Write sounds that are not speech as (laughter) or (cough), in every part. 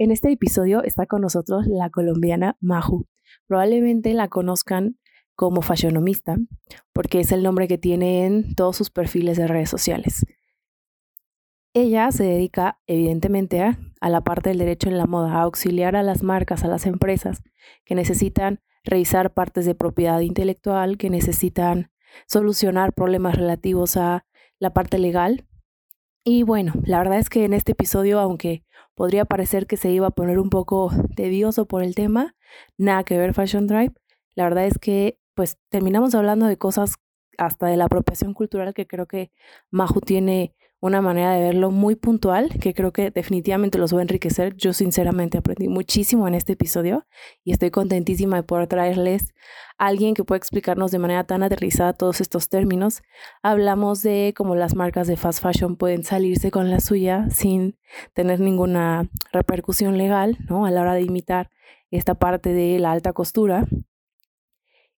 En este episodio está con nosotros la colombiana Maju. Probablemente la conozcan como fashionomista, porque es el nombre que tiene en todos sus perfiles de redes sociales. Ella se dedica evidentemente a, a, la parte del derecho en la moda, a auxiliar a las marcas, a las empresas que necesitan revisar partes de propiedad intelectual, que necesitan solucionar problemas relativos a la parte legal. Y bueno, la verdad es que en este episodio, aunque podría parecer que se iba a poner un poco tedioso por el tema, nada que ver Fashion Drive, la verdad es que pues terminamos hablando de cosas hasta de la apropiación cultural que creo que Maju tiene una manera de verlo muy puntual que creo que definitivamente los va a enriquecer. Yo sinceramente aprendí muchísimo en este episodio y estoy contentísima de poder traerles a alguien que pueda explicarnos de manera tan aterrizada todos estos términos. Hablamos de cómo las marcas de fast fashion pueden salirse con la suya sin tener ninguna repercusión legal, ¿no? A la hora de imitar esta parte de la alta costura.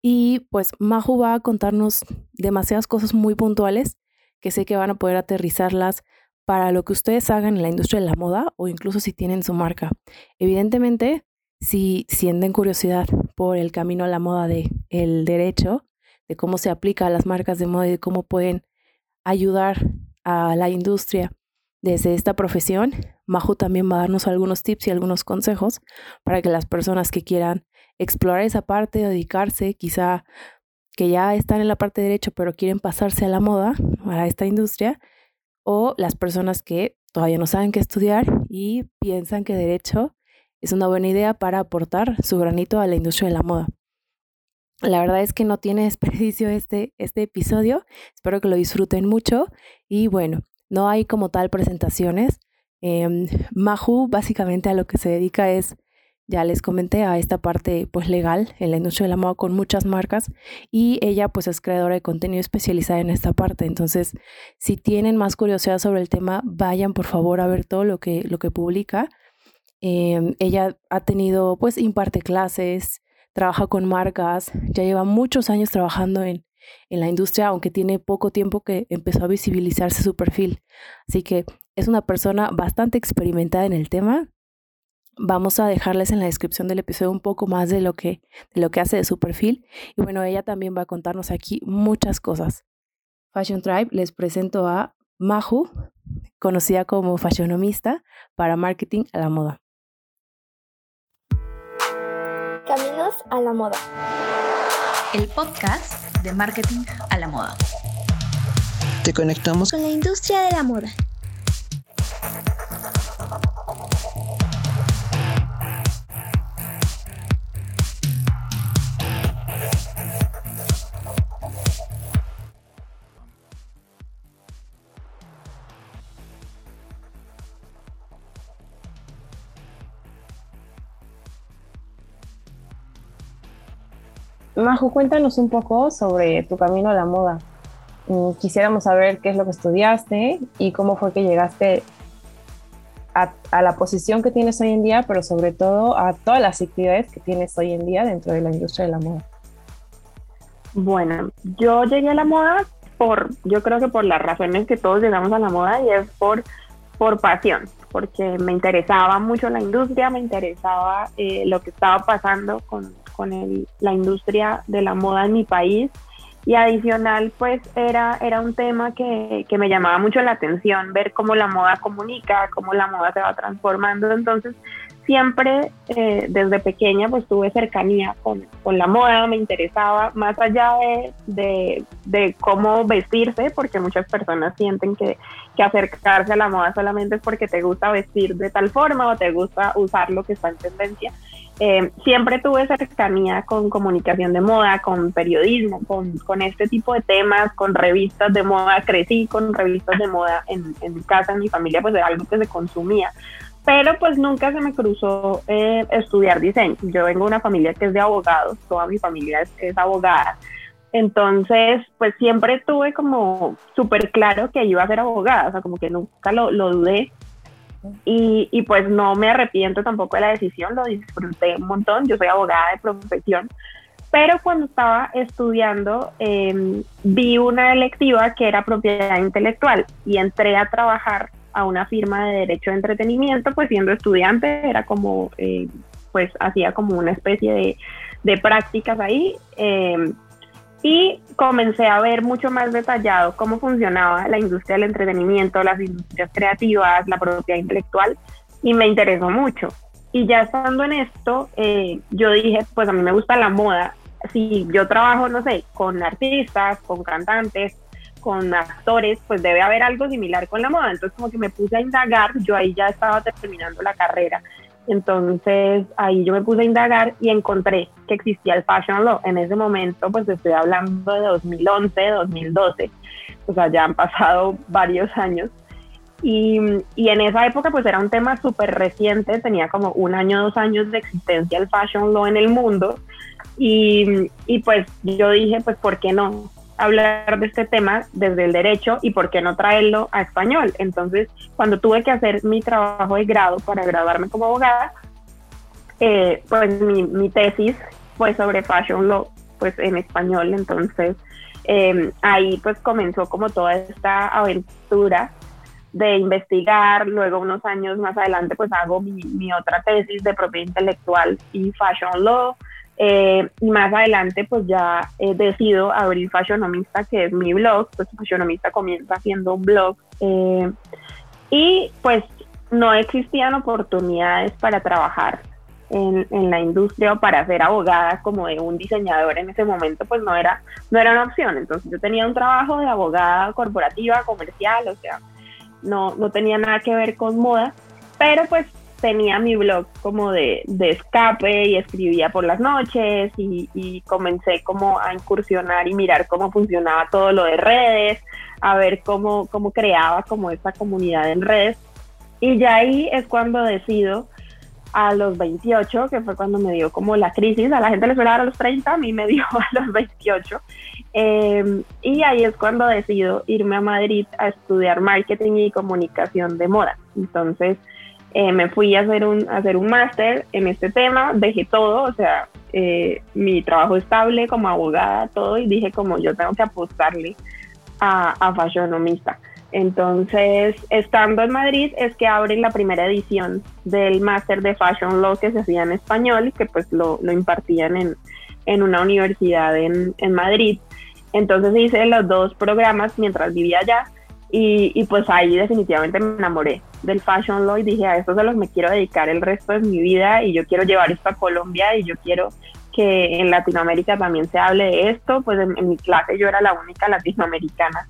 Y pues Maju va a contarnos demasiadas cosas muy puntuales que sé que van a poder aterrizarlas para lo que ustedes hagan en la industria de la moda o incluso si tienen su marca. Evidentemente, si sienten curiosidad por el camino a la moda de el derecho, de cómo se aplica a las marcas de moda y de cómo pueden ayudar a la industria desde esta profesión, Majo también va a darnos algunos tips y algunos consejos para que las personas que quieran explorar esa parte, dedicarse, quizá que ya están en la parte de derecho pero quieren pasarse a la moda, a esta industria, o las personas que todavía no saben qué estudiar y piensan que derecho es una buena idea para aportar su granito a la industria de la moda. La verdad es que no tiene (laughs) desperdicio este, este episodio, espero que lo disfruten mucho y bueno, no hay como tal presentaciones. Eh, Mahu básicamente a lo que se dedica es ya les comenté a esta parte pues legal en la industria de la moda con muchas marcas y ella pues es creadora de contenido especializada en esta parte. Entonces, si tienen más curiosidad sobre el tema, vayan por favor a ver todo lo que, lo que publica. Em, ella ha tenido pues imparte clases, trabaja con marcas, ya lleva muchos años trabajando en, en la industria, aunque tiene poco tiempo que empezó a visibilizarse su perfil. Así que es una persona bastante experimentada en el tema Vamos a dejarles en la descripción del episodio un poco más de lo que, de lo que hace de su perfil. Y bueno, ella también va a contarnos aquí muchas cosas. Fashion Tribe les presento a Maju, conocida como fashionomista para marketing a la moda. Caminos a la moda. El podcast de marketing a la moda. Te conectamos con la industria de la moda. Majo, cuéntanos un poco sobre tu camino a la moda. Mm, quisiéramos saber qué es lo que estudiaste y cómo fue que llegaste a, la posición que tienes hoy en día, pero sobre todo a todas las actividades que tienes hoy en día dentro de la industria de la moda. Bueno, yo llegué a la moda por, yo creo que por las razones que todos llegamos a la moda y es por, por pasión, porque me interesaba mucho la industria, me interesaba eh, lo que estaba pasando con, con el, la industria de la moda en mi país. Y adicional pues era, era un tema que, que, me llamaba mucho la atención, ver cómo la moda comunica, cómo la moda se va transformando, entonces siempre eh, desde pequeña pues tuve cercanía con, con, la moda, me interesaba más allá de, de, de, cómo vestirse, porque muchas personas sienten que, que acercarse a la moda solamente es porque te gusta vestir de tal forma o te gusta usar lo que está en tendencia eh, siempre tuve cercanía con comunicación de moda, con periodismo, con, con, este tipo de temas, con revistas de moda. Crecí con revistas de moda en, en mi casa, en mi familia, pues era algo que se consumía. Pero pues nunca se me cruzó eh, estudiar diseño. Yo vengo de una familia que es de abogados, toda mi familia es, abogada. Entonces, pues siempre tuve como súper claro que iba a ser abogada, o sea, como que nunca lo, lo dudé. Y, y, pues no me arrepiento tampoco de la decisión, lo disfruté un montón, yo soy abogada de profesión, pero cuando estaba estudiando em, vi una electiva que era propiedad intelectual y entré a trabajar a una firma de derecho de entretenimiento, pues siendo estudiante era como, eh, pues hacía como una especie de, prácticas ahí. Eh, y comencé a ver mucho más detallado cómo funcionaba la industria del entretenimiento, las industrias creativas, la propiedad intelectual, y me interesó mucho. Y ya estando en esto, eh, yo dije, pues a mí me gusta la moda. Si yo trabajo, no sé, con artistas, con cantantes, con actores, pues debe haber algo similar con la moda. Entonces como que me puse a indagar, yo ahí ya estaba terminando la carrera. Entonces ahí yo me puse a indagar y encontré que existía el Fashion Law. En ese momento, pues estoy hablando de 2011, 2012, o sea, ya han pasado varios años. Y, y, en esa época pues era un tema súper reciente, tenía como un año, dos años de existencia el fashion law en el mundo y, y pues yo dije pues ¿por qué no? Hablar de este tema desde el derecho y por qué no traerlo a español. Entonces, cuando tuve que hacer mi trabajo de grado para graduarme como abogada, eh, pues mi, mi, tesis fue sobre fashion law, pues en español. Entonces, eh, ahí pues comenzó como toda esta aventura de investigar, luego unos años más adelante pues hago mi, mi otra tesis de propiedad intelectual y fashion law, eh, y más adelante pues ya eh, decido abrir Fashionomista, que es mi blog, pues Fashionomista comienza haciendo un blog eh, y pues no existían oportunidades para trabajar en, en, la industria o para ser abogada como de un diseñador en ese momento pues no era, no era una opción, entonces yo tenía un trabajo de abogada corporativa, comercial, o sea, no, no tenía nada que ver con moda, pero pues tenía mi blog como de, de escape y escribía por las noches y, y, comencé como a incursionar y mirar cómo funcionaba todo lo de redes, a ver cómo, cómo creaba como esta comunidad en redes. Y ya ahí es cuando decido a los 28, que fue cuando me dio como la crisis, a la gente le suele dar a los 30, a mí me (laughs) dio a los 28. Eh, y ahí es cuando decido irme a Madrid a estudiar marketing y comunicación de moda. Entonces, eh, me fui a hacer un, a hacer un máster en este tema, dejé todo, o sea, eh, mi trabajo estable como abogada, todo, y dije como yo tengo que apostarle a, a fashionomista. Entonces, estando en Madrid, es que abren la primera edición del máster de Fashion Law que se hacía en español y que pues lo, lo impartían en, en, una universidad en, en Madrid. Entonces hice los dos programas mientras vivía allá y, y, pues ahí definitivamente me enamoré del fashion law y dije a esto es a lo que me quiero dedicar el resto de mi vida y yo quiero llevar esto a Colombia y yo quiero que en Latinoamérica también se hable de esto, pues en, en mi clase yo era la única latinoamericana.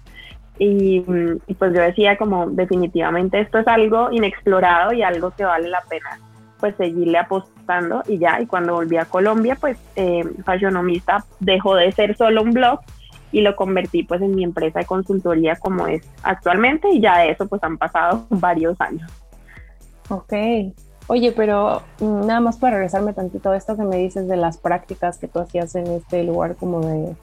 Y, y, pues yo decía como definitivamente esto es algo inexplorado y algo que vale la pena pues seguirle apostando y ya y cuando volví a Colombia pues eh, Fashionomista dejó de ser solo un blog y lo convertí pues en mi empresa de consultoría como es actualmente y ya de eso pues han pasado (laughs) varios años. Ok. Oye, pero mm, nada más para regresarme tantito a esto que me dices de las prácticas que tú hacías en este lugar como de,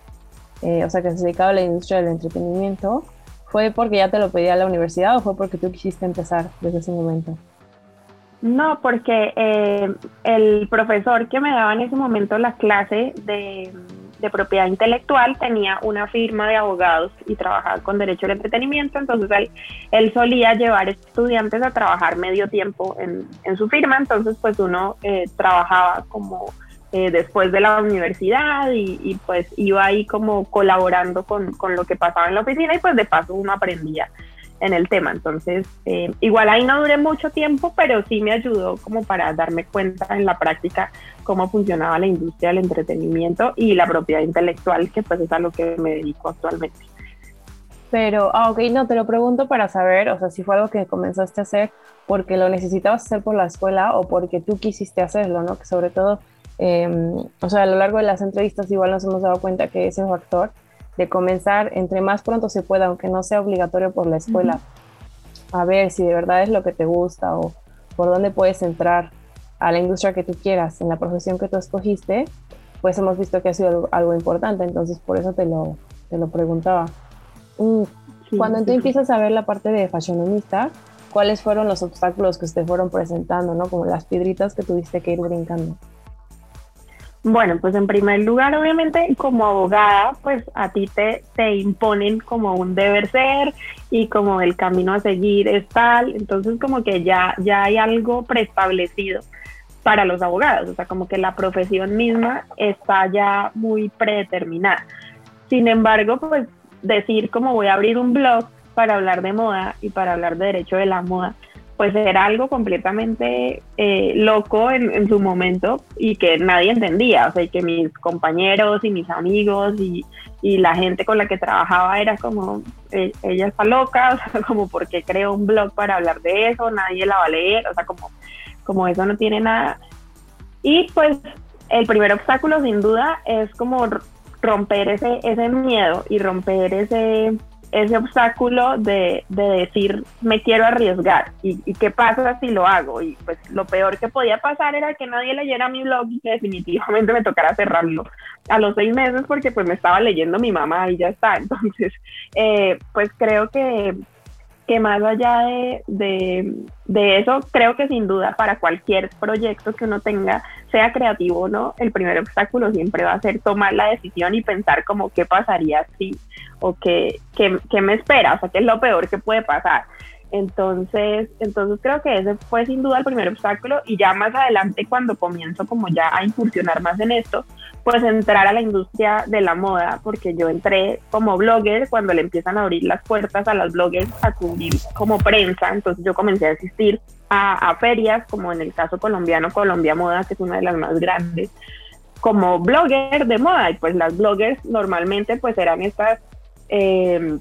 eh, o sea, que se dedicaba a la industria del entretenimiento, ¿fue porque ya te lo pedía la universidad o fue porque tú quisiste empezar desde ese momento? No, porque eh, el profesor que me daba en ese momento la clase de de propiedad intelectual tenía una firma de abogados y trabajaba con derecho al entretenimiento, entonces él, él solía llevar estudiantes a trabajar medio tiempo en, en su firma, entonces pues uno eh, trabajaba como eh, después de la universidad y, y, pues iba ahí como colaborando con, con, lo que pasaba en la oficina y pues de paso uno aprendía en el tema. Entonces, eh, igual ahí no duré mucho tiempo, pero sí me ayudó como para darme cuenta en la práctica cómo funcionaba la industria del entretenimiento y la propiedad intelectual, que pues es a lo que me dedico actualmente. Pero, ah, ok, no, te lo pregunto para saber, o sea, si fue algo que comenzaste a hacer porque lo necesitabas hacer por la escuela o porque tú quisiste hacerlo, ¿no? Que sobre todo, eh, o sea, a lo largo de las entrevistas igual nos hemos dado cuenta que ese factor de comenzar entre más pronto se pueda, aunque no sea obligatorio por la escuela, a ver si de verdad es lo que te gusta o por dónde puedes entrar a la industria que tú quieras, en la profesión que tú escogiste, pues hemos visto que ha sido algo, importante, entonces por eso te lo, te lo preguntaba. Mm, cuando tú empiezas a ver la parte de fashionista, ¿cuáles fueron los obstáculos que te fueron presentando, ¿no? como las piedritas que tuviste que ir brincando? Bueno, pues en primer lugar, obviamente, como abogada, pues a ti te, te imponen como un deber ser y como el camino a seguir es tal, entonces como que ya, ya hay algo preestablecido para los abogados, o sea, como que la profesión misma está ya muy predeterminada. Sin embargo, pues decir como voy a abrir un blog para hablar de moda y para hablar de derecho de la moda, pues era algo completamente eh, loco en, su momento y que nadie entendía, o sea, que mis compañeros y mis amigos y, la gente con la que trabajaba era como, eh, ella está loca, (laughs) o sea, como porque creo un blog para hablar de eso, nadie la va a leer, o sea, como, como eso no tiene nada. Y pues el primer obstáculo sin duda es como romper ese, ese miedo y romper ese ese obstáculo de, decir me quiero arriesgar y, qué pasa si lo hago. Y pues lo peor que podía pasar era que nadie leyera mi blog y que definitivamente me tocara cerrarlo a los seis meses porque pues me estaba leyendo mi mamá y ya está. (laughs) Entonces eh, pues creo que que más allá de, eso, creo que sin duda para cualquier proyecto que uno tenga, sea creativo o no, el primer obstáculo siempre va a ser tomar la decisión y pensar como qué pasaría si o qué, qué me espera, o sea, qué es lo peor que puede pasar. Entonces, entonces creo que ese fue sin duda el primer obstáculo y ya más adelante cuando comienzo como ya a incursionar más en esto, pues entrar a la industria de la moda, porque yo entré como blogger cuando le empiezan a abrir las puertas a las bloggers a cubrir como prensa, entonces yo comencé a asistir a, ferias, como en el caso colombiano, Colombia Moda, que es una de las más grandes, como blogger de moda, y pues las bloggers normalmente pues eran estas... Eh,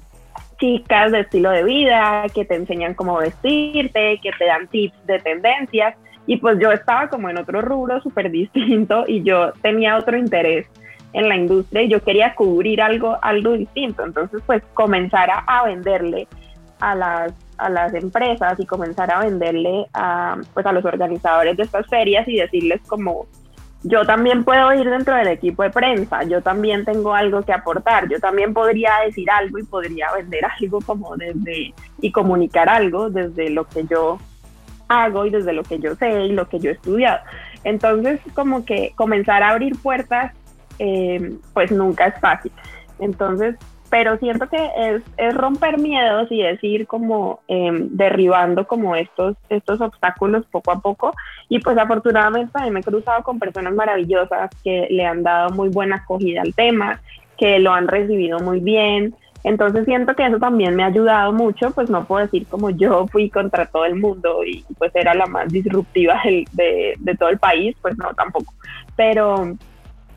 chicas de estilo de vida, que te enseñan cómo vestirte, que te dan tips de tendencias. Y pues yo estaba como en otro rubro súper distinto y yo tenía otro interés en la industria y yo quería cubrir algo, algo distinto. Entonces pues comenzar a, venderle a las, a las empresas y comenzar a venderle a, pues, a los organizadores de estas ferias y decirles como yo también puedo ir dentro del equipo de prensa, yo también tengo algo que aportar, yo también podría decir algo y podría vender (laughs) algo como desde y comunicar algo desde lo que yo hago y desde lo que yo sé y lo que yo he estudiado. Entonces, como que comenzar a abrir puertas, eh, pues nunca es fácil. Entonces, pero siento que es, es romper miedos y decir como em, derribando como estos, estos obstáculos poco a poco. Y pues afortunadamente también me he cruzado con personas maravillosas que le han dado muy buena acogida al tema, que lo han recibido muy bien. Entonces siento que eso también me ha ayudado mucho, pues no puedo decir como yo fui contra todo el mundo y pues era la más disruptiva de, de, todo el país, pues no tampoco. Pero,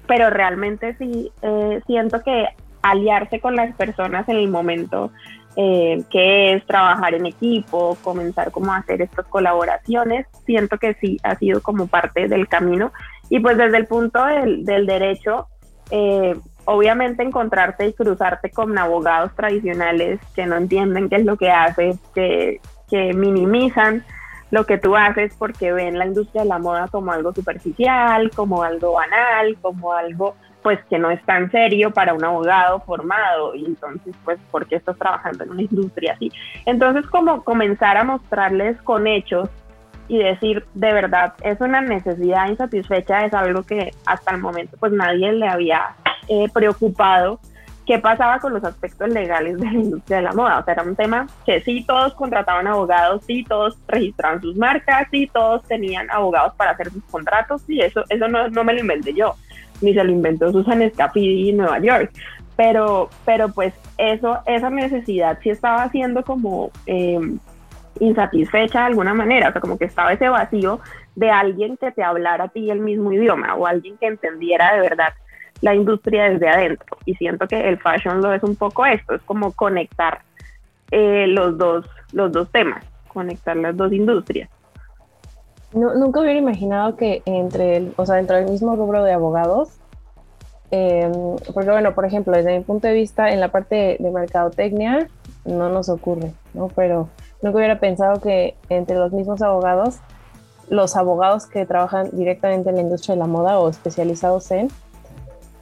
pero realmente sí eh, siento que aliarse con las personas en el momento eh, que es trabajar en equipo, comenzar como a hacer estas colaboraciones, siento que sí ha sido como parte del camino. Y pues desde el punto del, derecho, eh, obviamente encontrarte y cruzarte con abogados tradicionales que no entienden qué es lo que haces, que, que minimizan lo que tú haces porque ven la industria de la moda como algo superficial, como algo banal, como algo pues que no es tan serio para un abogado formado y entonces pues ¿por qué estás trabajando en una industria así? Entonces como comenzar a mostrarles con hechos y decir de verdad es una necesidad insatisfecha es algo que hasta el momento pues nadie le había eh, preocupado qué pasaba con los aspectos legales de la industria de la moda. O sea, era un tema que sí todos contrataban abogados, sí todos registraban sus marcas, sí todos tenían abogados para hacer sus contratos, y eso, eso no, no me lo inventé yo ni se lo inventó Susan Scafidi en Nueva York. Pero, pero pues eso, esa necesidad sí estaba siendo como em, insatisfecha de alguna manera, o sea, como que estaba ese vacío de alguien que te hablara a ti el mismo idioma o alguien que entendiera de verdad la industria desde adentro. Y siento que el fashion lo es un poco esto, es como conectar eh, los, dos, los dos temas, conectar las dos industrias. No, nunca hubiera imaginado que entre, el, o sea, dentro del mismo rubro de abogados, em, porque bueno, por ejemplo, desde mi punto de vista, en la parte de, mercadotecnia no nos ocurre, ¿no? Pero nunca hubiera pensado que entre los mismos abogados, los abogados que trabajan directamente en la industria de la moda o especializados en,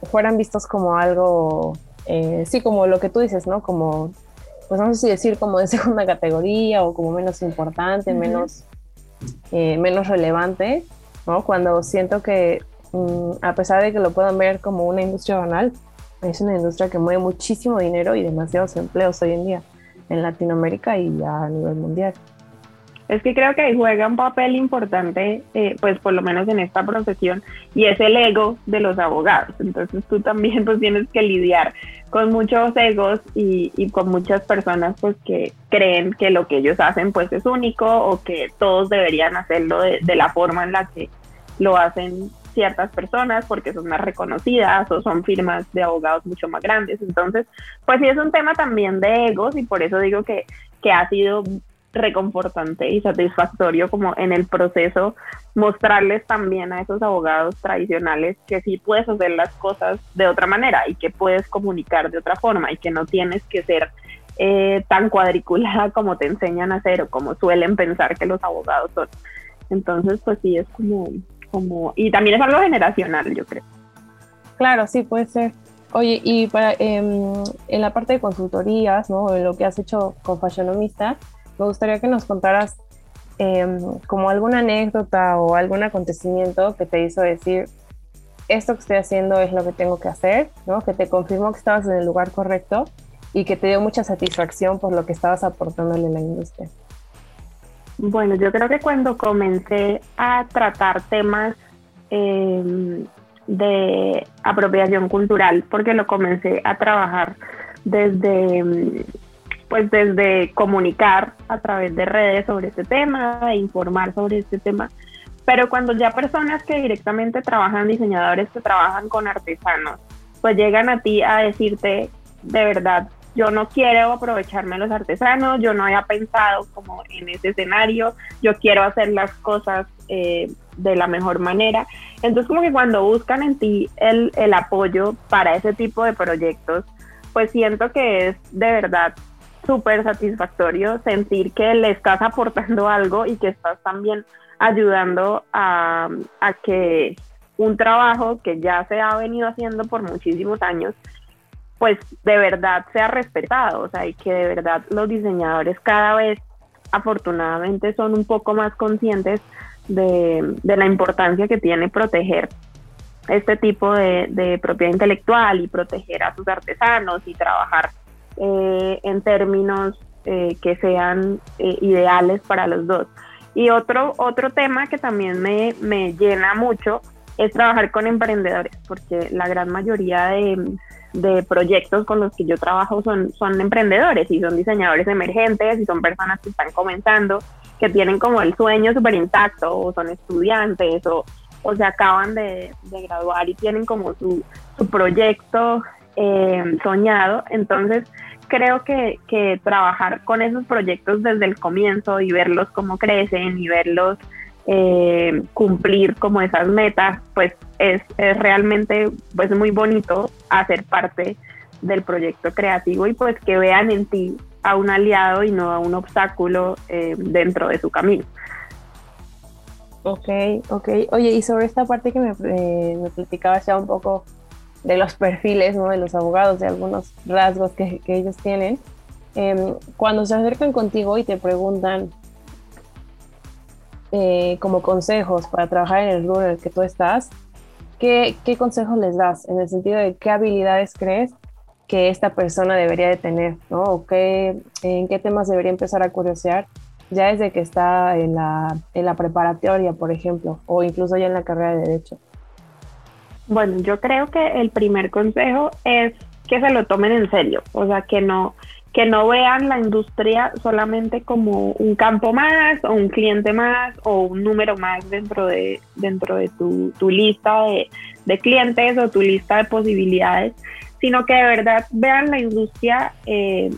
fueran vistos como algo, eh, sí, como lo que tú dices, ¿no? Como, pues no sé si decir como de (laughs) segunda categoría o como menos importante, menos eh, menos relevante, ¿no? Cuando siento que mm, a pesar de que lo puedan ver como una industria banal, es una industria que mueve muchísimo dinero y demasiados empleos hoy en día en Latinoamérica y a nivel mundial. Es que creo que juega un papel importante, eh, pues por lo menos en esta profesión, y es el ego de los abogados. Entonces tú también (laughs) pues tienes que lidiar con muchos egos y, y, con muchas personas pues que creen que lo que ellos hacen pues es único o que todos deberían hacerlo de, de la forma en la que lo hacen ciertas personas porque son más reconocidas o son firmas de abogados mucho más grandes. Entonces, pues sí es un tema también de egos y por eso digo que, que ha sido reconfortante y satisfactorio como en el proceso mostrarles también a esos abogados tradicionales que sí puedes hacer las cosas de otra manera y que puedes comunicar de otra forma y que no tienes que ser eh, tan cuadriculada (laughs) como te enseñan a hacer o como suelen pensar que los abogados son. Entonces, pues sí, es como, como, y también es algo generacional, yo creo. Claro, sí, puede ser. Oye, y para, em, en la parte de consultorías, ¿no? lo que has hecho con Fashionomista, me gustaría que nos contaras em, como alguna anécdota o algún acontecimiento que te hizo decir, esto que estoy haciendo es lo que tengo que hacer, ¿no? que te confirmó que estabas en el lugar correcto y que te dio mucha satisfacción por lo que estabas aportándole a la industria. Bueno, yo creo que cuando comencé a tratar temas em, de apropiación cultural, porque lo comencé a trabajar desde em, pues desde comunicar a través de redes sobre este tema, e informar sobre este tema, pero cuando ya personas que directamente trabajan, diseñadores que trabajan con artesanos, pues llegan a ti a decirte, de verdad, yo no quiero aprovecharme de los artesanos, yo no había pensado como en ese escenario, yo quiero hacer las cosas eh, de la mejor manera. Entonces como que cuando buscan en ti el, el apoyo para ese tipo de proyectos, pues siento que es de verdad súper satisfactorio sentir que le estás aportando algo y que estás también ayudando a, a que un trabajo que ya se ha venido haciendo por muchísimos años, pues de verdad sea respetado, o sea, y que de verdad los diseñadores cada vez afortunadamente son un poco más conscientes de, de la importancia que tiene proteger este tipo de, de, propiedad intelectual y proteger a sus artesanos y trabajar eh, en términos eh, que sean eh, ideales para los dos. Y otro, otro tema que también me, me, llena mucho es trabajar con emprendedores, porque la gran mayoría de, de, proyectos con los que yo trabajo son, son emprendedores y son diseñadores emergentes y son personas que están comenzando, que tienen como el sueño súper intacto o son estudiantes o, o se acaban de, de, graduar y tienen como su, su proyecto soñado. Entonces, creo que, que, trabajar con esos proyectos desde el comienzo y verlos cómo crecen y verlos eh, cumplir como esas metas, pues es, es, realmente pues muy bonito hacer parte del proyecto creativo y pues que vean en ti a un aliado y no a un obstáculo eh, dentro de su camino. Ok, ok. Oye, y sobre esta parte que me, eh, me platicabas ya un poco de los perfiles ¿no? de los abogados, de algunos rasgos que, que ellos tienen, eh, cuando se acercan contigo y te preguntan eh, como consejos para trabajar en el rubro en el que tú estás, ¿qué, ¿qué, consejos les das? En el sentido de qué habilidades crees que esta persona debería de tener, ¿no? O qué, en qué temas debería empezar a curiosear ya desde que está en la, en la preparatoria, por ejemplo, o incluso ya en la carrera de Derecho. Bueno, yo creo que el primer consejo es que se lo tomen en serio, o sea, que no que no vean la industria solamente como un campo más o un cliente más o un número más dentro de dentro de tu, tu lista de, de, clientes o tu lista de posibilidades, sino que de verdad vean la industria eh,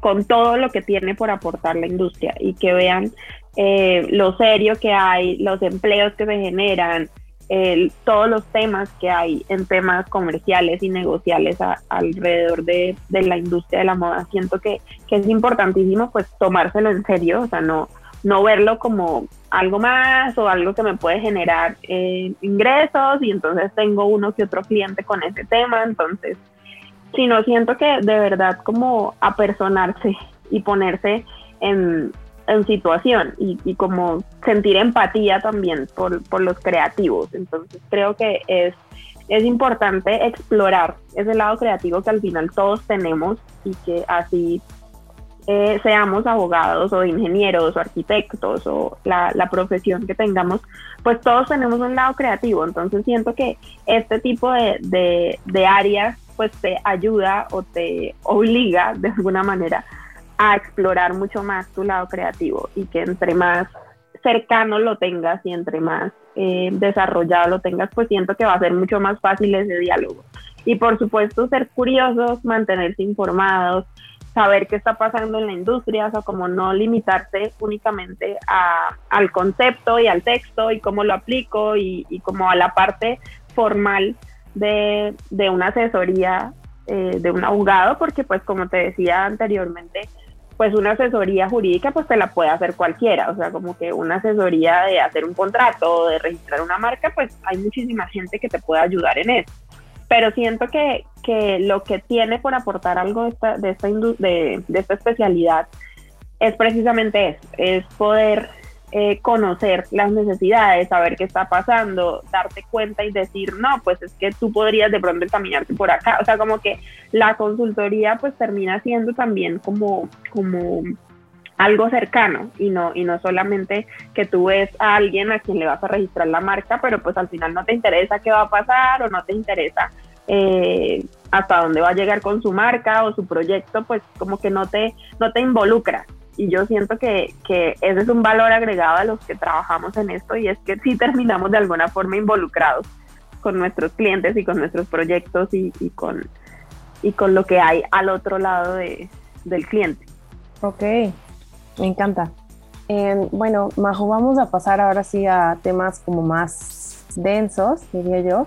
con todo lo que tiene por aportar la industria y que vean eh, lo serio que hay, los empleos que se generan, el, todos los temas que hay en temas comerciales y negociales alrededor de, de, la industria de la moda. Siento que, que, es importantísimo pues tomárselo en serio, o sea, no, no verlo como algo más o algo que me puede generar eh, ingresos y entonces tengo uno que otro cliente con ese tema, entonces, sino siento que de verdad como apersonarse y ponerse en, en situación y, y, como sentir empatía también por, por, los creativos. Entonces creo que es, es importante explorar ese lado creativo que al final todos tenemos y que así eh, seamos abogados o ingenieros o arquitectos o la, profesión que tengamos, pues todos tenemos un lado creativo. Entonces siento que este tipo de, de, de áreas pues te ayuda o te obliga de alguna manera a explorar mucho más tu lado creativo y que entre más cercano lo tengas y entre más eh, desarrollado lo tengas, pues siento que va a ser mucho más fácil ese diálogo. Y por supuesto ser curiosos, mantenerse informados, saber qué está pasando en la industria, o como no limitarte únicamente a, al concepto y al texto y cómo lo aplico y, y como a la parte formal de, de una asesoría eh, de un abogado, porque pues como te decía anteriormente, pues una asesoría jurídica pues te la puede hacer cualquiera, o sea, como que una asesoría de hacer un contrato de registrar una marca, pues hay muchísima gente que te puede ayudar en eso. Pero siento que, que lo que tiene por aportar algo de esta, de esta, de, de esta especialidad es precisamente eso, es poder eh, conocer las necesidades, saber qué está pasando, darte cuenta y decir, no, pues es que tú podrías de pronto encaminarte por acá. O sea, como que la consultoría pues termina siendo también como, como algo cercano y no, y no solamente que tú ves a alguien a quien le vas a registrar la marca, pero pues al final no te interesa qué va a pasar o no te interesa eh, hasta dónde va a llegar con su marca o su proyecto, pues como que no te, no te involucra y yo siento que, que, ese es un valor agregado a los que trabajamos en esto y es que sí terminamos de alguna forma involucrados con nuestros clientes y con nuestros proyectos y, con, y con lo que hay al otro lado de, del cliente. Ok, me encanta. Eh, bueno, Majo, vamos a pasar ahora sí a temas como más densos, diría yo.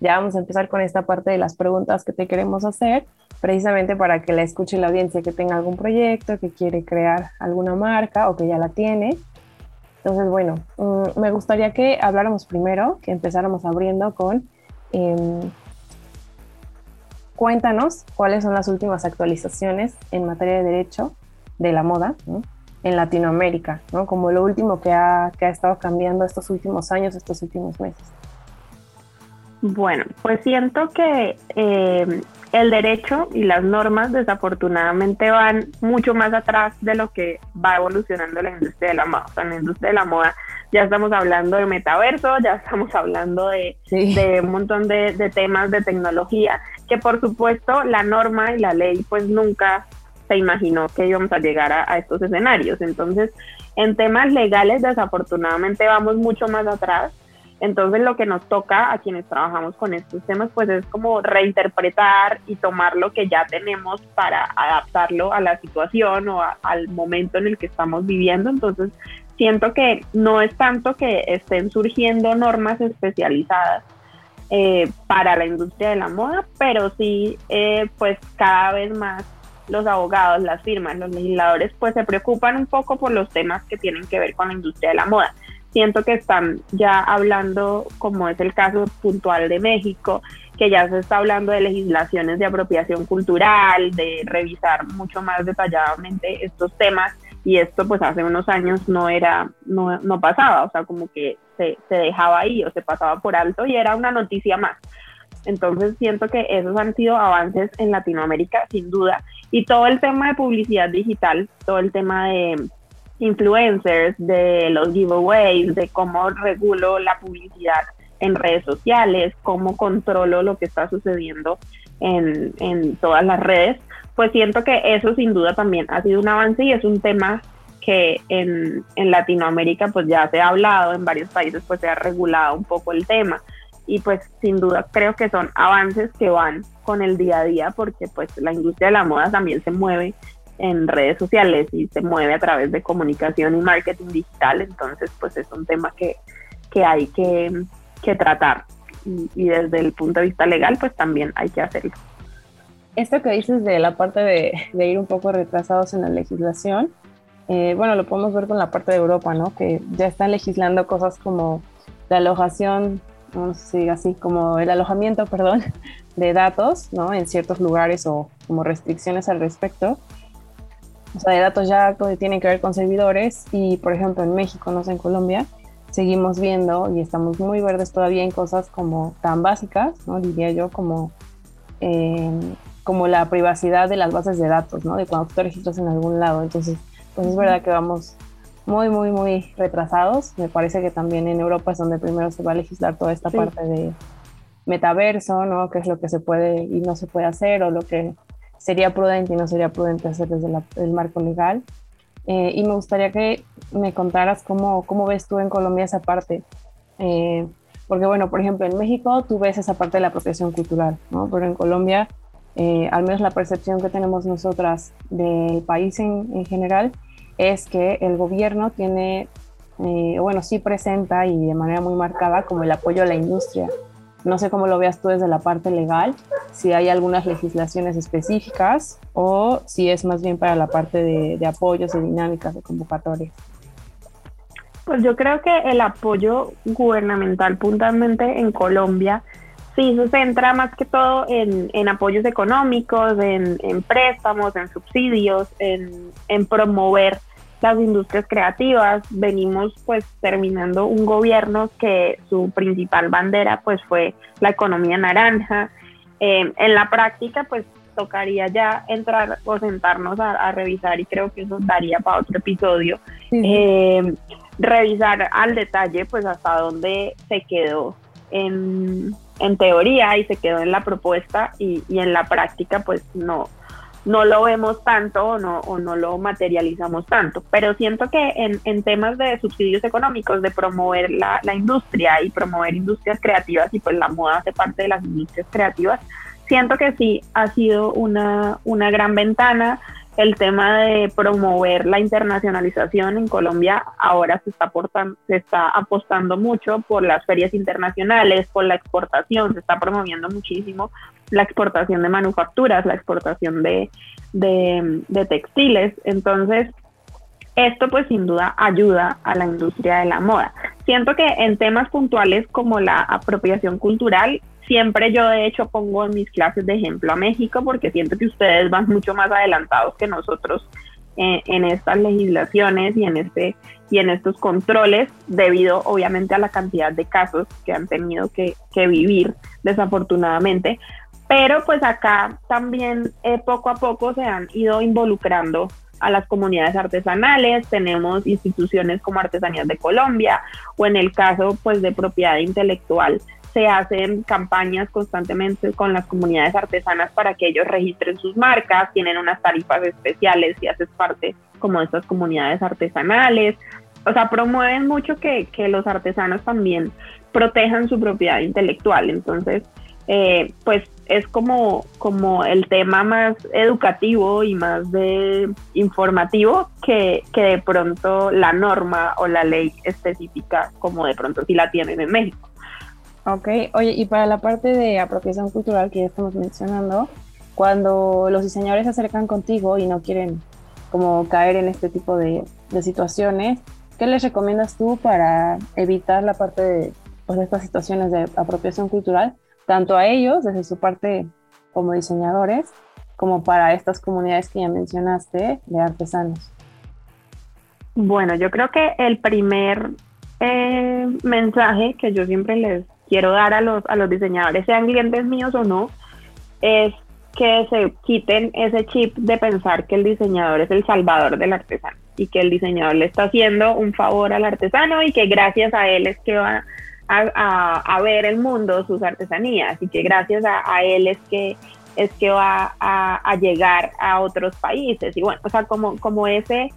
Ya vamos a empezar con esta parte de las preguntas que te queremos hacer precisamente para que la escuche la audiencia que tenga algún proyecto, que quiere crear alguna marca o que ya la tiene. Entonces, bueno, mm, me gustaría que habláramos primero, que empezáramos abriendo con, em, cuéntanos cuáles son las últimas actualizaciones en materia de derecho de la moda en Latinoamérica, ¿no? como lo último que ha, que ha estado cambiando estos últimos años, estos últimos meses. Bueno, pues siento que eh, el derecho y las normas desafortunadamente van mucho más atrás de lo que va evolucionando la industria de la moda. O sea, en la industria de la moda ya estamos hablando de metaverso, ya estamos hablando de, un montón de, de, temas de tecnología, que por supuesto la norma y la ley pues nunca se imaginó que íbamos a llegar a, a estos escenarios. Entonces, en temas legales desafortunadamente vamos mucho más atrás entonces lo que nos toca a quienes trabajamos con estos temas pues es como reinterpretar y tomar lo que ya tenemos para adaptarlo a la situación o al momento en el que estamos viviendo. Entonces siento que no es tanto que estén surgiendo normas especializadas eh, para la industria de la moda, pero sí eh, pues cada vez más los abogados, las firmas, los legisladores pues se preocupan un poco por los temas que tienen que ver con la industria de la moda siento que están ya hablando, como es el caso puntual de México, que ya se está hablando de legislaciones de apropiación cultural, de revisar mucho más detalladamente estos temas y esto pues hace unos años no era, no, no pasaba, o sea, como que se, se dejaba ahí o se pasaba por alto y era una noticia más. Entonces siento que esos han sido avances en Latinoamérica, sin duda. Y todo el tema de publicidad digital, todo el tema de influencers, de los giveaways, de cómo regulo la publicidad en redes sociales, cómo controlo lo que está sucediendo en, en todas las redes, pues siento que eso sin duda también ha sido un avance y es un tema que en, en, Latinoamérica pues ya se ha hablado, en varios países pues se ha regulado un poco el tema. Y pues sin duda creo que son avances que van con el día a día porque pues la industria de la moda también se mueve en redes sociales y se mueve a través de comunicación y marketing digital, entonces pues es un tema que, que hay que, que tratar y, y, desde el punto de vista legal pues también hay que hacerlo. Esto que dices de la parte de, de ir un poco retrasados en la legislación, eh, bueno, lo podemos ver con la parte de Europa, ¿no? Que ya están legislando cosas como la alojación, no sé así, como el alojamiento, perdón, (laughs) de datos, ¿no? En ciertos lugares o como restricciones al respecto o sea, de datos ya que tienen que ver con servidores y, por ejemplo, en México, no sé, en Colombia, seguimos viendo y estamos muy verdes todavía en cosas como tan básicas, ¿no? Diría yo, como, em, como la privacidad de las bases de datos, ¿no? De cuando tú te registras en algún lado. Entonces, pues es verdad que vamos muy, muy, muy retrasados. Me parece que también en Europa es donde primero se va a legislar toda esta parte de metaverso, ¿no? Qué es lo que se puede y no se puede hacer o lo que sería prudente y no sería prudente hacer desde el marco legal. Eh, y me gustaría que me contaras cómo, cómo ves tú en Colombia esa parte. Eh, porque, bueno, por ejemplo, en México tú ves esa parte de la apropiación cultural, ¿no? Pero en Colombia, eh, al menos la percepción que tenemos nosotras del país en, en general, es que el gobierno tiene, bueno, sí presenta y de manera muy marcada como el apoyo a la industria. No sé cómo lo veas tú desde la parte legal, si hay algunas legislaciones específicas o si es más bien para la parte de, apoyos y dinámicas de convocatorias. Pues yo creo que el apoyo gubernamental puntualmente en Colombia sí se centra más que todo en, apoyos económicos, en, préstamos, en subsidios, en, en promover las industrias creativas. Venimos pues terminando un gobierno que su principal bandera pues fue la economía naranja. Eh, en la práctica pues tocaría ya entrar o sentarnos a, revisar y creo que eso daría para otro episodio. Eh, revisar al detalle pues hasta dónde se quedó en, en teoría y se quedó en la propuesta y, y en la práctica pues no, no lo vemos tanto o no, o no lo materializamos tanto. Pero siento que en, en temas de subsidios económicos, de promover la, la, industria y promover industrias creativas, y pues la moda hace parte de las industrias creativas, siento que sí ha sido una, una gran ventana el tema de promover la internacionalización en Colombia ahora se está, apostando mucho por las ferias internacionales, por la exportación, se está promoviendo muchísimo la exportación de manufacturas, la exportación de, de textiles. Entonces, esto pues sin duda ayuda a la industria de la moda. Siento que en temas puntuales como la apropiación cultural siempre yo de hecho pongo en mis clases de ejemplo a México porque siento que ustedes van mucho más adelantados que nosotros eh, en, estas legislaciones y en este y en estos controles debido obviamente a la cantidad de casos que han tenido que, vivir desafortunadamente. Pero pues acá también eh, poco a poco se han ido involucrando a las comunidades artesanales, tenemos instituciones como Artesanías de Colombia o en el caso pues de propiedad intelectual se hacen campañas constantemente con las comunidades artesanas para que ellos registren sus marcas, tienen unas tarifas especiales si haces parte como de estas comunidades artesanales. O sea, promueven mucho que, los artesanos también protejan su propiedad intelectual. Entonces, eh, pues es como, como el tema más educativo y más de informativo que, que de pronto la norma o la ley específica como de pronto sí la tienen en México. Ok, oye, y para la parte de apropiación cultural que ya estamos mencionando, cuando los diseñadores se acercan contigo y no quieren como caer en este tipo de, situaciones, ¿qué les recomiendas tú para evitar la parte de, pues, de estas situaciones de apropiación cultural, tanto a ellos desde su parte como diseñadores, como para estas comunidades que ya mencionaste de artesanos? Bueno, yo creo que el primer eh, mensaje que yo siempre les quiero dar a los, a los diseñadores, sean clientes míos o no, es que se quiten ese chip de pensar que el diseñador es el salvador del artesano y que el diseñador le está haciendo un favor al artesano y que gracias a él es que va a, ver el mundo, sus artesanías y que gracias a, él es que es que va a, llegar a otros países. Y bueno, o sea, como, como ese,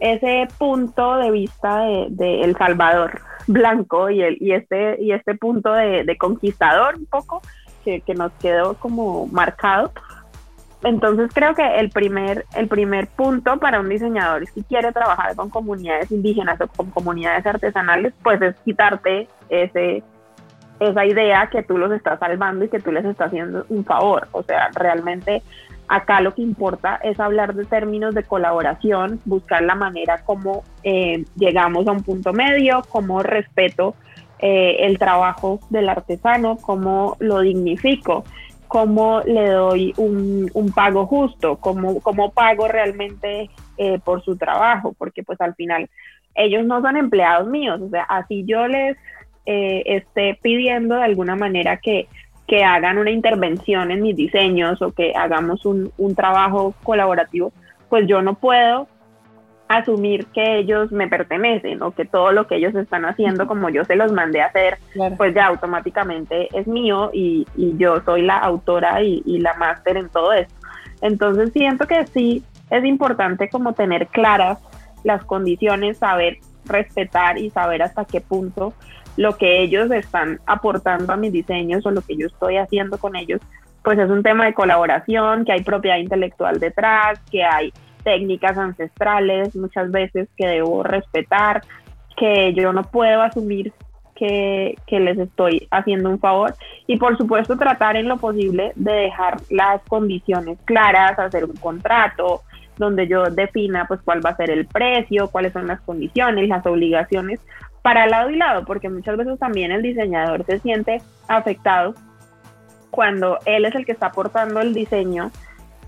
ese punto de vista de, El Salvador blanco y, el, y, este, y este punto de, conquistador un poco que, nos quedó como marcado. Entonces creo que el primer, el primer punto para un diseñador si quiere trabajar con comunidades indígenas o con comunidades artesanales, pues es quitarte ese, esa idea que tú los estás salvando y que tú les estás haciendo un favor. O sea, realmente Acá lo que importa es hablar de términos de colaboración, buscar la manera como eh, llegamos a un punto medio, cómo respeto eh, el trabajo del artesano, cómo lo dignifico, cómo le doy un, pago justo, cómo, pago realmente eh, por su trabajo, porque pues al final ellos no son empleados míos, o sea, así yo les esté pidiendo de alguna manera que, que hagan una intervención en mis diseños o que hagamos un, un trabajo colaborativo, pues yo no puedo asumir que ellos me pertenecen o que todo lo que ellos están haciendo como yo se los mandé a hacer, pues ya automáticamente es mío y, y yo soy la autora y, y la máster en todo esto. Entonces siento que sí es importante como tener claras las condiciones, saber respetar y saber hasta qué punto lo que ellos están aportando a mis diseños o lo que yo estoy haciendo con ellos, pues es un tema de colaboración, que hay propiedad intelectual detrás, que hay técnicas ancestrales muchas veces que debo respetar, que yo no puedo asumir que, que, les estoy haciendo un favor. Y por supuesto tratar en lo posible de dejar las condiciones claras, hacer un contrato donde yo defina pues cuál va a ser el precio, cuáles son las condiciones, las obligaciones para lado y lado, porque muchas veces también el diseñador se siente afectado cuando él es el que está aportando el diseño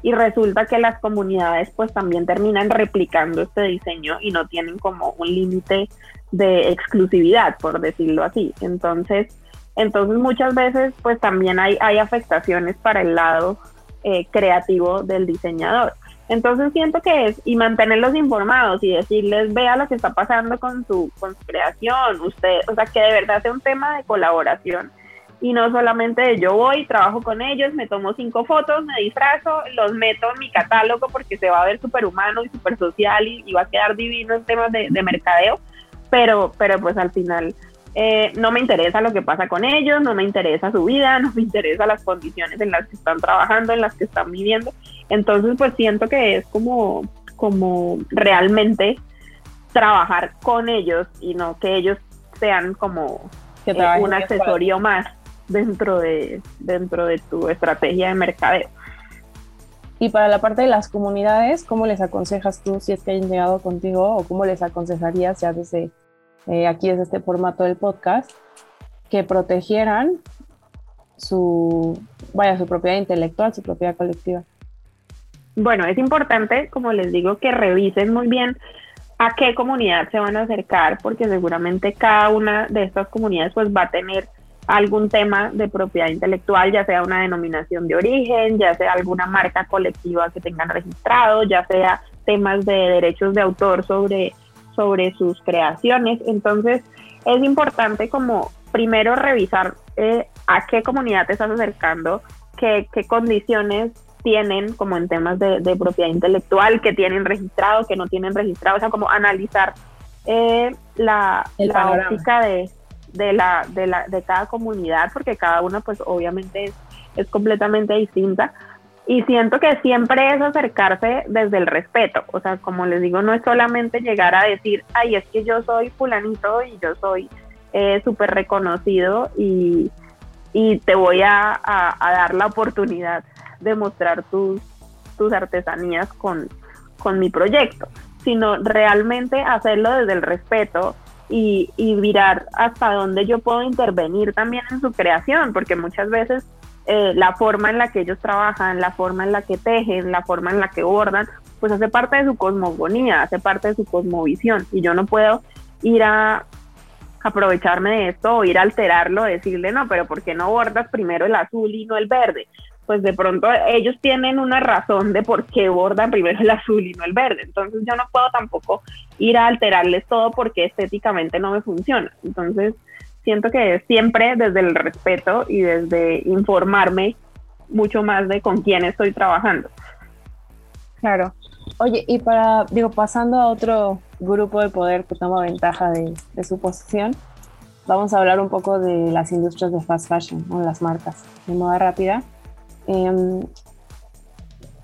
y resulta que las comunidades pues también terminan replicando este diseño y no tienen como un límite de exclusividad, por decirlo así. Entonces, entonces muchas veces pues también hay, afectaciones para el lado eh, creativo del diseñador. Entonces siento que es, y mantenerlos informados y decirles, vea lo que está pasando con su, con su creación, usted, o sea, que de verdad sea un tema de colaboración. Y no solamente yo voy, trabajo con ellos, me tomo cinco fotos, me disfrazo, los meto en mi catálogo porque se va a ver súper humano y súper social y, va a quedar divino en temas de, mercadeo, pero, pero pues al final eh, no me interesa lo que pasa con ellos, no me interesa su vida, (laughs) no me interesa las condiciones en las que están trabajando, en las que están viviendo. Entonces pues siento que es como, como realmente trabajar con ellos y no que ellos sean como eh, un accesorio más dentro de, dentro de tu estrategia de mercadeo. Y para la parte de las comunidades, ¿cómo les aconsejas tú si es que hayan llegado contigo o cómo les aconsejarías ya desde eh, aquí, desde este formato del podcast, que protegieran su, vaya, su propiedad intelectual, su propiedad colectiva? Bueno, es importante, como les digo, que revisen muy bien a qué comunidad se van a acercar, porque seguramente cada una de estas comunidades pues va a tener algún tema de propiedad intelectual, ya sea una denominación de origen, ya sea alguna marca colectiva que tengan registrado, ya sea temas de derechos de autor sobre, sobre sus creaciones. Entonces, es importante como primero revisar eh, a qué comunidad te estás acercando, qué, qué condiciones tienen como en temas de, propiedad intelectual, que tienen registrado, que no tienen registrado, o sea, como analizar eh, la, la óptica de, de, la, de, la, de cada comunidad, porque cada una pues obviamente es, es completamente distinta. Y siento que siempre es acercarse desde el respeto. O sea, como les digo, no es solamente llegar a decir, ay, es que yo soy fulanito y yo soy eh, súper reconocido y, y, te voy a, a, dar la oportunidad de mostrar tus, tus artesanías con, con mi proyecto, sino realmente hacerlo desde el respeto, y, y mirar hasta dónde yo puedo intervenir también en su creación, porque muchas veces eh, la forma en la que ellos trabajan, la forma en la que tejen, la forma en la que bordan, pues hace parte de su cosmogonía, hace parte de su cosmovisión y yo no puedo ir a aprovecharme de esto o ir a alterarlo, decirle no, pero ¿por qué no bordas primero el azul y no el verde? pues de pronto ellos tienen una razón de por qué bordan primero el azul y no el verde. Entonces yo no puedo tampoco ir a alterarles todo porque estéticamente no me funciona. Entonces siento que siempre desde el respeto y desde informarme mucho más de con quién estoy trabajando. Claro. Oye, y para, digo, pasando a otro grupo de poder que toma ventaja de, de su posición, vamos a hablar un poco de las industrias de fast fashion, o las marcas, de moda rápida Em,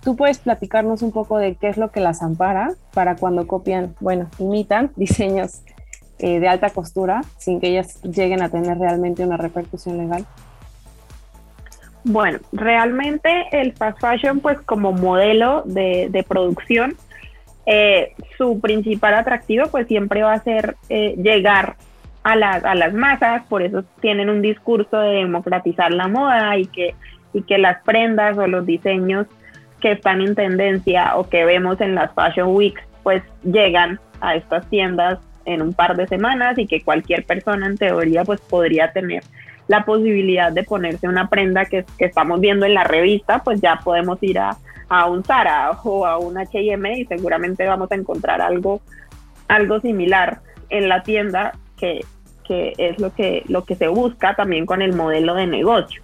¿Tú puedes platicarnos un poco de qué es lo que las ampara para cuando copian, bueno, imitan (laughs) diseños eh, de alta costura sin que ellas lleguen a tener realmente una repercusión legal? Bueno, realmente el fast fashion, pues como modelo de, producción, eh, su principal atractivo, pues siempre va a ser eh, llegar a, a las masas, por eso tienen un discurso de democratizar la moda y que y que las prendas o los diseños que están en tendencia o que vemos en las Fashion Weeks pues llegan a estas tiendas en un par de semanas y que cualquier persona en teoría pues podría tener la posibilidad de ponerse una prenda que, estamos viendo en la revista, pues ya podemos ir a, un Zara o a un H&M y seguramente vamos a encontrar algo, algo similar en la tienda que, que es lo que, lo que se busca también con el modelo de negocio.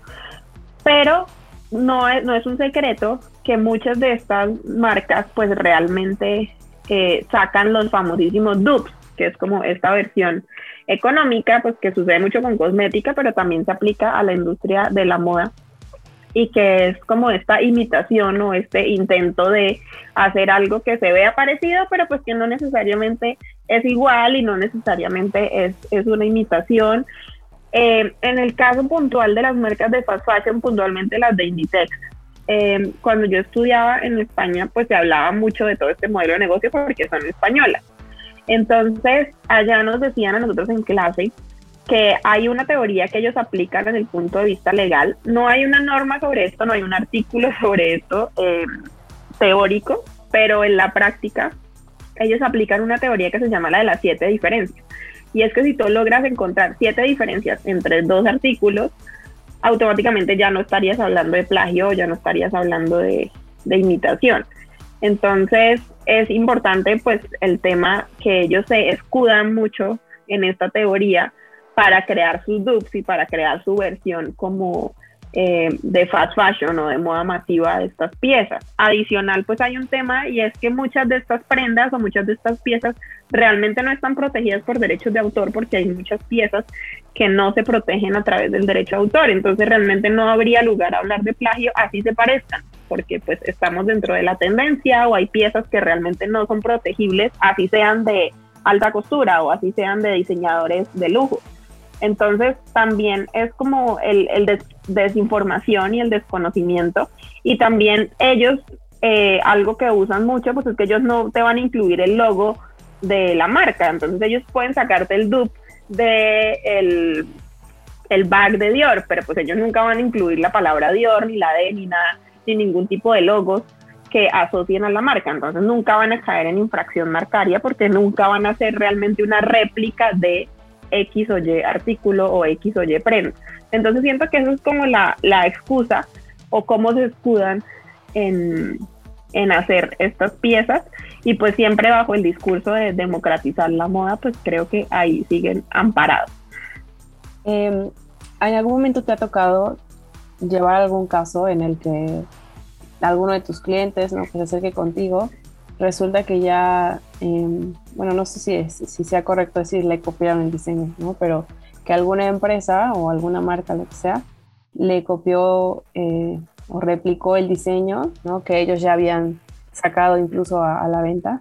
Pero no es, no es un secreto que muchas de estas marcas pues realmente eh, sacan los famosísimos dupes, que es como esta versión económica, pues que sucede mucho con cosmética, pero también se aplica a la industria de la moda y que es como esta imitación o este intento de hacer algo que se vea parecido, pero pues que no necesariamente es igual y no necesariamente es, es una imitación. Eh, en el caso puntual de las marcas de fast fashion, puntualmente las de Inditex, eh, cuando yo estudiaba en España, pues se hablaba mucho de todo este modelo de negocio porque son españolas. Entonces, allá nos decían a nosotros en clase que hay una teoría que ellos aplican desde el punto de vista legal. No hay una norma sobre esto, no hay un artículo (laughs) sobre esto eh, teórico, pero en la práctica ellos aplican una teoría que se llama la de las siete diferencias. Y es que si tú logras encontrar siete diferencias entre dos artículos, automáticamente ya no estarías hablando de plagio, ya no estarías hablando de, de imitación. Entonces es importante pues el tema que ellos se escudan mucho en esta teoría para crear sus dupes y para crear su versión como eh, de fast fashion o de moda masiva de estas piezas. Adicional, pues hay un tema y es que muchas de estas prendas o muchas de estas piezas realmente no están protegidas por derechos de autor porque hay muchas piezas que no se protegen a través del derecho de autor. Entonces realmente no habría lugar a hablar de plagio así se parezcan porque pues estamos dentro de la tendencia o hay piezas que realmente no son protegibles así sean de alta costura o así sean de diseñadores de lujo. Entonces también es como el, el desinformación y el desconocimiento. Y también ellos, eh, algo que usan mucho, pues es que ellos no te van a incluir el logo de la marca. Entonces ellos pueden sacarte el dupe de el, el bag de Dior, pero pues ellos nunca van a incluir la palabra Dior, ni la D, ni nada, ni ningún tipo de logos que asocien a la marca. Entonces nunca van a caer en infracción marcaria porque nunca van a ser realmente una réplica de X o Y artículo o X o Y prenda. Entonces siento que eso es como la, la excusa o cómo se escudan en, en hacer estas piezas y pues siempre bajo el discurso de democratizar la moda, pues creo que ahí siguen amparados. Eh, ¿En algún momento te ha tocado llevar algún caso en el que alguno de tus clientes ¿no? que se acerque contigo resulta que ya, em, bueno, no sé si, es, si sea correcto decir le copiaron el diseño, ¿no? Pero que alguna empresa o alguna marca, lo que sea, le copió eh, o replicó el diseño, ¿no? Que ellos ya habían sacado incluso a, la venta.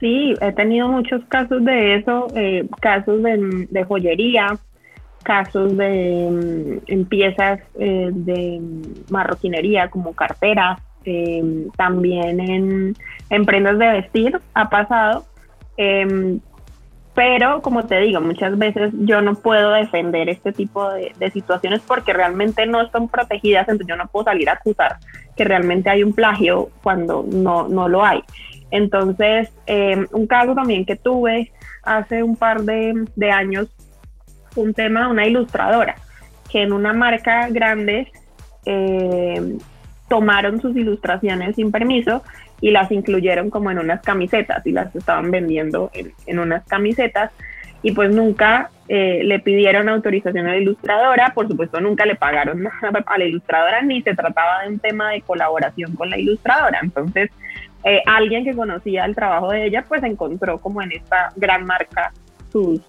Sí, he tenido muchos casos de eso, eh, casos de, de, joyería, casos de mm, piezas eh, de marroquinería como carteras, eh, también en, prendas de vestir ha pasado. Em, pero como te digo, muchas veces yo no puedo defender este tipo de, situaciones porque realmente no están protegidas, entonces yo no puedo salir a acusar que realmente hay un plagio cuando no, no lo hay. Entonces, em, un caso también que tuve hace un par de, de años, un tema de una ilustradora, que en una marca grande eh, tomaron sus ilustraciones sin permiso y las incluyeron como en unas camisetas y las estaban vendiendo en, unas camisetas y pues nunca eh, le pidieron autorización a la ilustradora, por supuesto nunca le pagaron (laughs) nada a la ilustradora ni se trataba de un tema de colaboración con la ilustradora. Entonces eh, alguien que conocía el trabajo de ella pues encontró como en esta gran marca sus,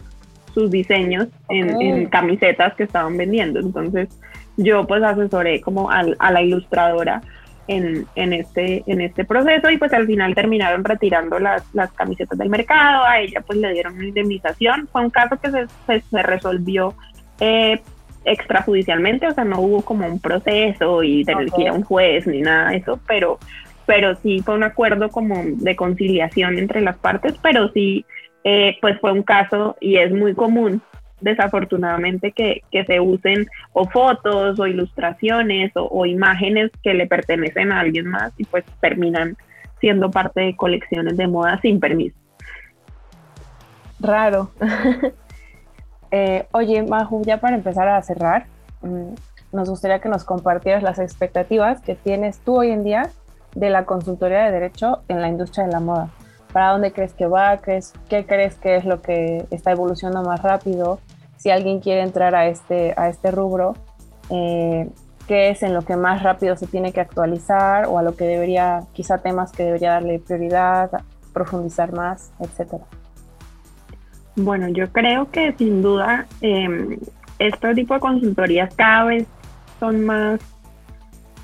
sus diseños en, en camisetas que estaban vendiendo. Entonces yo pues asesoré como a la ilustradora en, en, este, en este proceso y pues al final terminaron retirando las, las camisetas del mercado, a ella pues le dieron una indemnización, fue un caso que se, se, resolvió eh, extrajudicialmente, o sea, no hubo como un proceso y tener que ir a un juez ni nada de eso, pero, pero sí fue un acuerdo como de conciliación entre las partes, pero sí, eh, pues fue un caso y es muy común desafortunadamente que, se usen o fotos o ilustraciones o, imágenes que le pertenecen a alguien más y pues terminan siendo parte de colecciones de moda sin permiso. Raro. (laughs) Eh, oye, Maju, ya para empezar a cerrar, mm, nos gustaría que nos compartieras las expectativas que tienes tú hoy en día de la consultoría de derecho en la industria de la moda. ¿Para dónde crees que va? ¿Qué, qué crees que es lo que está evolucionando más rápido? Si alguien quiere entrar a este, a este rubro, eh, ¿qué es en lo que más rápido se tiene que actualizar o a lo que debería, quizá temas que debería darle prioridad, profundizar más, etcétera? Bueno, yo creo que sin duda eh, este tipo de consultorías cada vez son más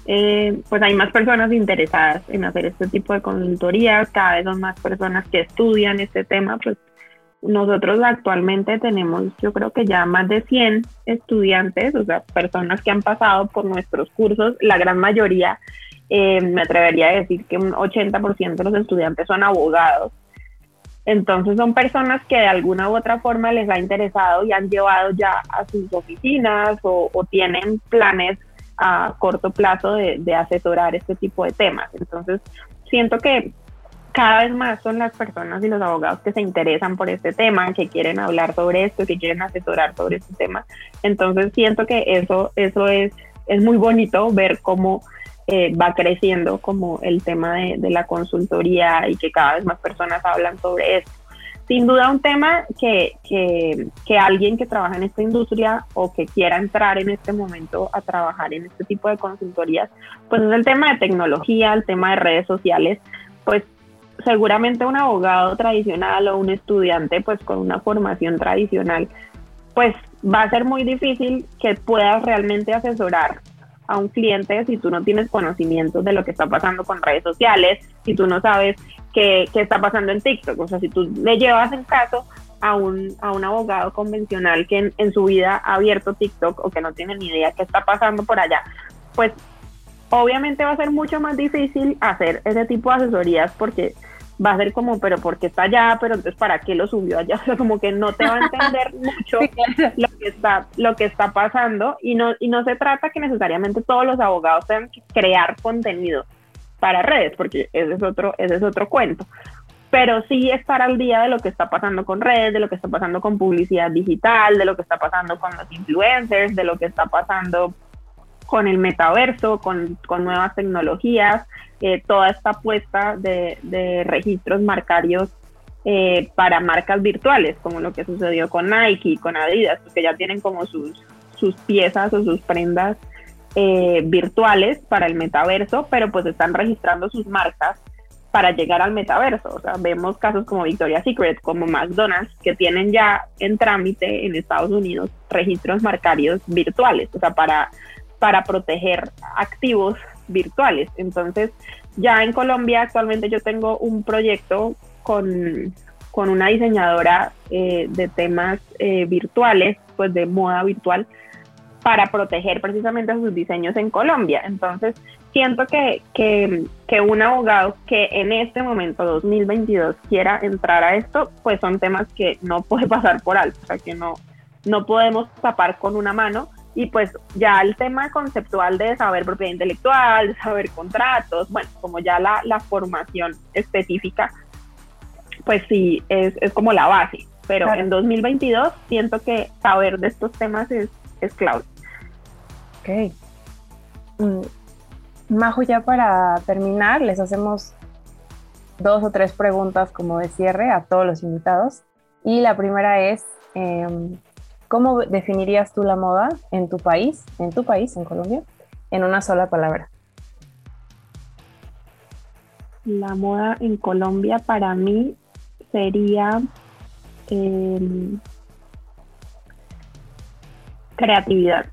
eh, pues hay más personas interesadas en hacer este tipo de consultorías, cada vez son más personas que estudian este tema, pues nosotros actualmente tenemos yo creo que ya más de 100 estudiantes, o sea, personas que han pasado por nuestros cursos, la gran mayoría, eh, me atrevería a decir que un 80% de los estudiantes son abogados. Entonces son personas que de alguna u otra forma les ha interesado y han llevado ya a sus oficinas o, o tienen planes a corto plazo de, asesorar este tipo de temas. Entonces, siento que cada vez más son las personas y los abogados que se interesan por este tema, que quieren hablar sobre esto, que quieren asesorar sobre este tema. Entonces, siento que eso, eso es, es muy bonito ver cómo eh, va creciendo como el tema de, de la consultoría y que cada vez más personas hablan sobre esto sin duda un tema que, que, que, alguien que trabaja en esta industria o que quiera entrar en este momento a trabajar en este tipo de consultorías, pues es el tema de tecnología, el tema de redes sociales, pues seguramente un abogado tradicional o un estudiante pues con una formación tradicional, pues va a ser muy difícil que puedas realmente asesorar a un cliente si tú no tienes conocimiento de lo que está pasando con redes sociales, si tú no sabes qué está pasando en TikTok. O sea, si tú le llevas en caso a un, a un abogado convencional que en, su vida ha abierto TikTok o que no tiene ni idea qué está pasando por allá, pues obviamente va a ser mucho más difícil hacer ese tipo de asesorías porque va a ser como, pero ¿por qué está allá? Pero entonces, ¿para qué lo subió allá? (laughs) O sea, como que no te va a entender (laughs) mucho lo que está, lo que está pasando y no, y no se trata que necesariamente todos los abogados tengan que crear contenido para redes, porque ese es otro, ese es otro cuento. Pero sí estar al día de lo que está pasando con redes, de lo que está pasando con publicidad digital, de lo que está pasando con los influencers, de lo que está pasando con el metaverso, con, con nuevas tecnologías, eh, toda esta apuesta de, de registros marcarios eh, para marcas virtuales, como lo que sucedió con Nike, con Adidas, que ya tienen como sus, sus piezas o sus prendas eh, virtuales para el metaverso, pero pues están registrando sus marcas para llegar al metaverso. O sea, vemos casos como Victoria's Secret, como McDonald's, que tienen ya en trámite en Estados Unidos registros marcarios virtuales, o sea, para, para proteger activos virtuales. Entonces, ya en Colombia actualmente yo tengo un proyecto con, con una diseñadora eh, de temas eh, virtuales, pues de moda virtual, para proteger precisamente sus diseños en Colombia. Entonces, siento que, que, que, un abogado que en este momento, 2022, quiera entrar a esto, pues son temas que no puede (laughs) pasar por alto, o sea, que no, no podemos tapar con una mano y pues ya el tema conceptual de saber propiedad intelectual, de saber contratos, bueno, como ya la, la formación específica, pues sí, es, es como la base. Pero en 2022 siento que saber de estos temas es, es clave. Ok. Mm, Majo, ya para terminar, les hacemos dos o tres preguntas como de cierre a todos los invitados. Y la primera es, em, ¿Cómo definirías tú la moda en tu país, en tu país, en Colombia, en una sola palabra? La moda en Colombia para mí sería em, creatividad.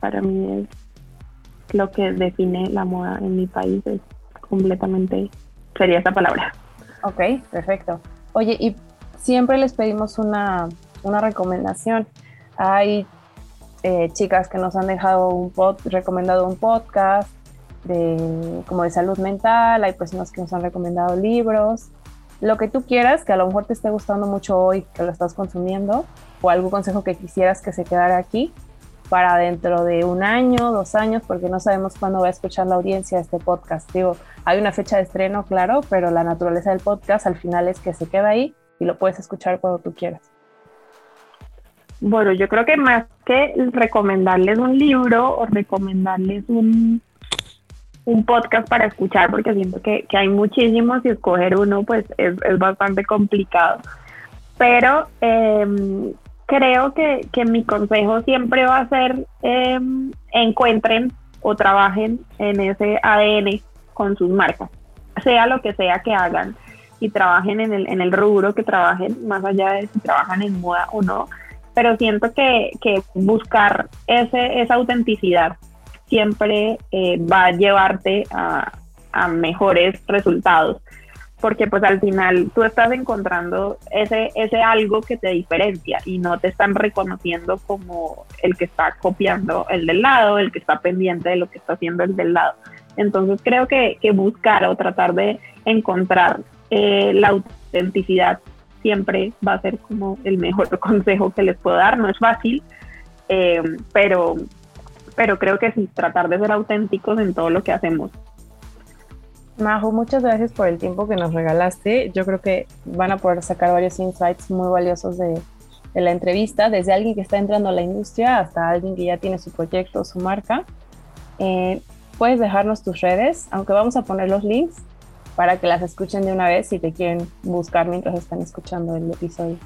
Para mí es lo que define la moda en mi país, es completamente, sería esta palabra. Ok, perfecto. Oye, y siempre les pedimos una una recomendación. Hay eh, chicas que nos han dejado un pod, recomendado un podcast de, como de salud mental, hay personas que nos han recomendado libros, lo que tú quieras, que a lo mejor te esté gustando mucho hoy, que lo estás consumiendo, o algún consejo que quisieras que se quedara aquí, para dentro de un año, dos años, porque no sabemos cuándo va a escuchar la audiencia este podcast. Digo, hay una fecha de estreno, claro, pero la naturaleza del podcast al final es que se queda ahí y lo puedes escuchar cuando tú quieras. Bueno, yo creo que más que recomendarles un libro o recomendarles un, un podcast para escuchar, porque siento que, hay muchísimos y escoger uno pues es, bastante complicado. Pero em, creo que, mi consejo siempre va a ser em, encuentren o trabajen en ese ADN con sus marcas, sea lo que sea que hagan y trabajen en el, en el rubro que trabajen, más allá de si trabajan en moda o no, pero siento que, que buscar ese, esa autenticidad siempre eh, va a llevarte a, a mejores resultados porque pues al final tú estás encontrando ese, ese algo que te diferencia y no te están reconociendo como el que está copiando el del lado, el que está pendiente de lo que está haciendo el del lado. Entonces creo que, buscar o tratar de encontrar eh, la autenticidad siempre va a ser como el mejor (laughs) consejo que les puedo dar. No es fácil, eh, pero, pero creo que sí, tratar de ser auténticos en todo lo que hacemos Majo, muchas gracias por el tiempo que nos regalaste. Yo creo que van a poder sacar varios insights muy valiosos de, la entrevista, desde alguien que está entrando a la industria hasta alguien que ya tiene su proyecto, su marca. Eh, puedes dejarnos tus redes, aunque vamos a poner los links para que las escuchen de una vez si te quieren buscar mientras están escuchando el episodio.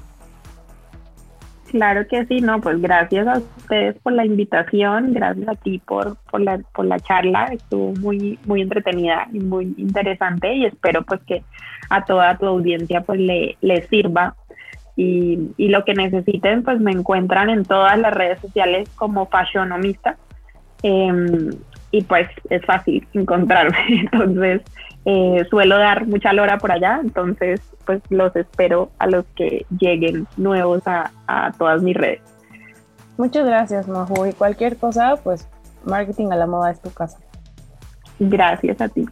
Claro que sí, no, pues gracias a ustedes por la invitación, gracias a ti por, por, la, por la charla, estuvo muy, muy entretenida y muy interesante y espero pues que a toda tu audiencia pues le, le sirva. Y, y, lo que necesiten pues me encuentran en todas las redes sociales como fashionomista em, y pues es fácil (laughs) encontrarme, entonces eh, suelo dar mucha lora por allá, entonces pues los espero a los que lleguen nuevos a, todas mis redes. Muchas gracias, Majo. Y cualquier cosa, pues marketing a la moda es tu casa. Gracias a ti.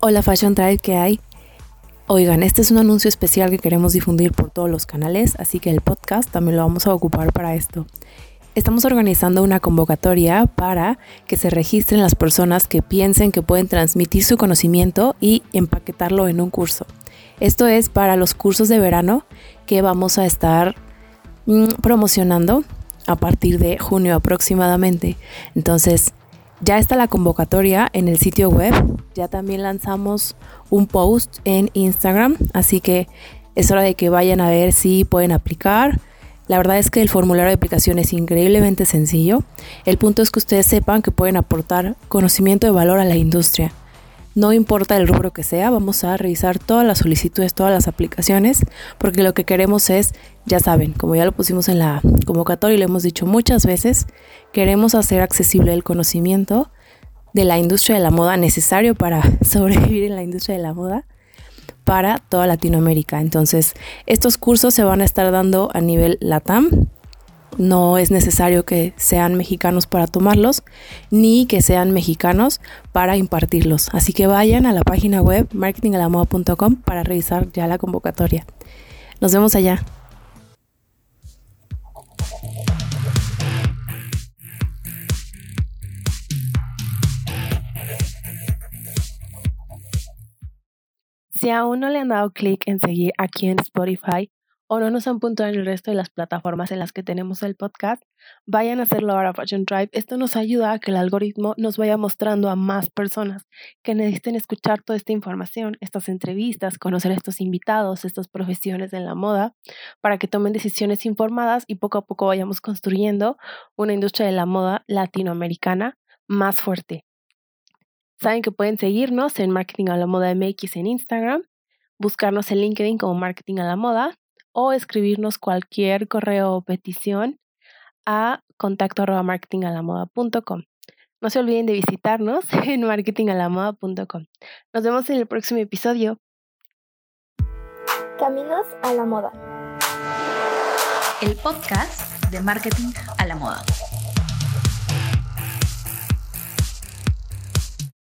Hola Fashion Tribe, ¿qué hay? Oigan, este es un anuncio especial que queremos difundir por todos los canales, así que el podcast también lo vamos a ocupar para esto. Estamos organizando una convocatoria para que se registren las personas que piensen que pueden transmitir su conocimiento y empaquetarlo en un curso. Esto es para los cursos de verano que vamos a estar mm, promocionando a partir de junio aproximadamente. Entonces, ya está la convocatoria en el sitio web. Ya también lanzamos un post en Instagram. Así que es hora de que vayan a ver si pueden aplicar. La verdad es que el formulario de aplicación es increíblemente sencillo. El punto es que ustedes sepan que pueden aportar conocimiento de valor a la industria. No importa el rubro que sea, vamos a revisar todas las solicitudes, todas las aplicaciones, porque lo que queremos es, ya saben, como ya lo pusimos en la convocatoria y lo hemos dicho muchas veces, queremos hacer accesible el conocimiento de la industria de la moda necesario para (laughs) sobrevivir en la industria de la moda para toda Latinoamérica. Entonces, estos cursos se van a estar dando a nivel LATAM, no es necesario que sean mexicanos para tomarlos, ni que sean mexicanos para impartirlos. Así que vayan a la página web marketingalamoda.com para revisar ya la convocatoria. Nos vemos allá. Si aún no le han dado clic en seguir aquí en Spotify, o no nos han puntuado en el resto de las plataformas en las que tenemos el podcast, vayan a hacerlo ahora Fashion Tribe. Esto nos ayuda a que el algoritmo nos vaya mostrando a más personas que necesiten escuchar toda esta información, estas entrevistas, conocer a estos invitados, estas profesiones en la moda, para que tomen decisiones informadas y poco a poco vayamos construyendo una industria de la moda latinoamericana más fuerte. Saben que pueden seguirnos en Marketing a la Moda MX en Instagram, buscarnos en LinkedIn como Marketing a la Moda o escribirnos cualquier correo o petición a contacto No se olviden de visitarnos (laughs) en marketingalamoda.com. Nos vemos en el próximo episodio. Caminos a la moda. El podcast de marketing a la moda.